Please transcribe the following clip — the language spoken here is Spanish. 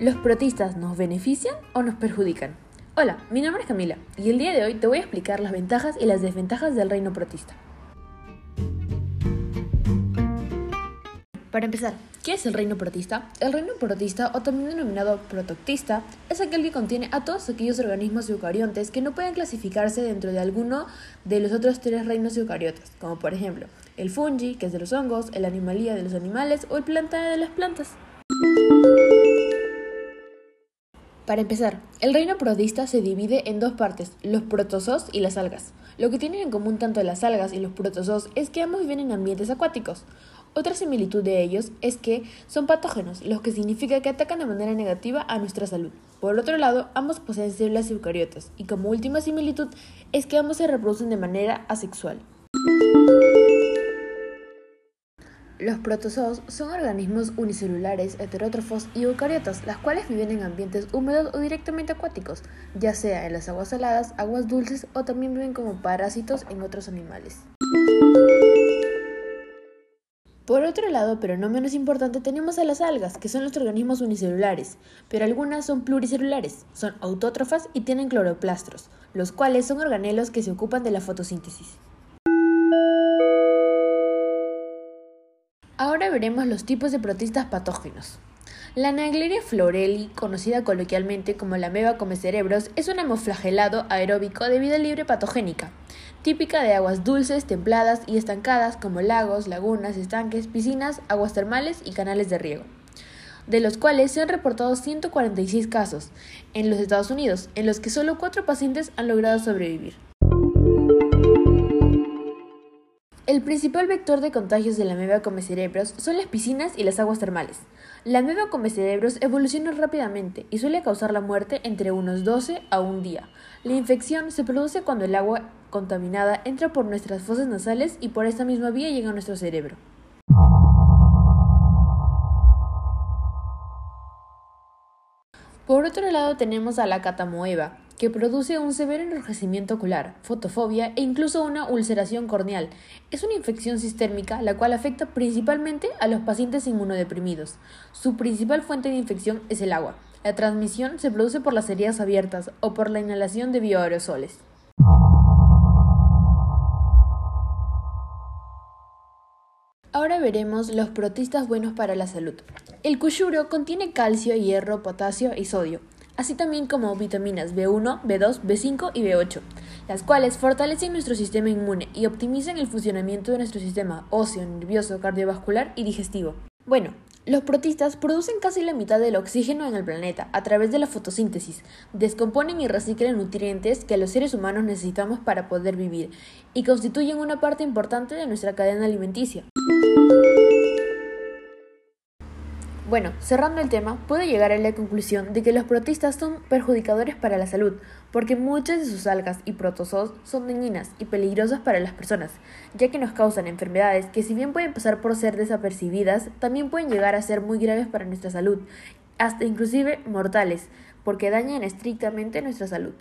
¿Los protistas nos benefician o nos perjudican? Hola, mi nombre es Camila y el día de hoy te voy a explicar las ventajas y las desventajas del reino protista. Para empezar, ¿qué es el reino protista? El reino protista, o también denominado protoctista, es aquel que contiene a todos aquellos organismos eucariontes que no pueden clasificarse dentro de alguno de los otros tres reinos eucariotas, como por ejemplo el fungi, que es de los hongos, el animalía de los animales o el planta de las plantas. Para empezar, el reino protista se divide en dos partes, los protozoos y las algas. Lo que tienen en común tanto las algas y los protozoos es que ambos viven en ambientes acuáticos. Otra similitud de ellos es que son patógenos, lo que significa que atacan de manera negativa a nuestra salud. Por otro lado, ambos poseen células eucariotas, y como última similitud es que ambos se reproducen de manera asexual. Los protozoos son organismos unicelulares, heterótrofos y eucariotas, las cuales viven en ambientes húmedos o directamente acuáticos, ya sea en las aguas saladas, aguas dulces o también viven como parásitos en otros animales. Por otro lado, pero no menos importante, tenemos a las algas, que son los organismos unicelulares, pero algunas son pluricelulares, son autótrofas y tienen cloroplastros, los cuales son organelos que se ocupan de la fotosíntesis. Veremos los tipos de protistas patógenos. La Naegleria florelli, conocida coloquialmente como la ameba come cerebros, es un hemoflagelado aeróbico de vida libre patogénica, típica de aguas dulces, templadas y estancadas como lagos, lagunas, estanques, piscinas, aguas termales y canales de riego, de los cuales se han reportado 146 casos en los Estados Unidos, en los que solo 4 pacientes han logrado sobrevivir. El principal vector de contagios de la ameba cerebros son las piscinas y las aguas termales. La ameba cerebros evoluciona rápidamente y suele causar la muerte entre unos 12 a un día. La infección se produce cuando el agua contaminada entra por nuestras fosas nasales y por esta misma vía llega a nuestro cerebro. Por otro lado tenemos a la catamoeba, que produce un severo enrojecimiento ocular, fotofobia e incluso una ulceración corneal. Es una infección sistémica la cual afecta principalmente a los pacientes inmunodeprimidos. Su principal fuente de infección es el agua. La transmisión se produce por las heridas abiertas o por la inhalación de bioaerosoles. Ahora veremos los protistas buenos para la salud. El cuyuro contiene calcio, hierro, potasio y sodio así también como vitaminas B1, B2, B5 y B8, las cuales fortalecen nuestro sistema inmune y optimizan el funcionamiento de nuestro sistema óseo, nervioso, cardiovascular y digestivo. Bueno, los protistas producen casi la mitad del oxígeno en el planeta a través de la fotosíntesis, descomponen y reciclan nutrientes que los seres humanos necesitamos para poder vivir y constituyen una parte importante de nuestra cadena alimenticia. Bueno, cerrando el tema, puedo llegar a la conclusión de que los protistas son perjudicadores para la salud, porque muchas de sus algas y protozoos son dañinas y peligrosas para las personas, ya que nos causan enfermedades que si bien pueden pasar por ser desapercibidas, también pueden llegar a ser muy graves para nuestra salud, hasta inclusive mortales, porque dañan estrictamente nuestra salud.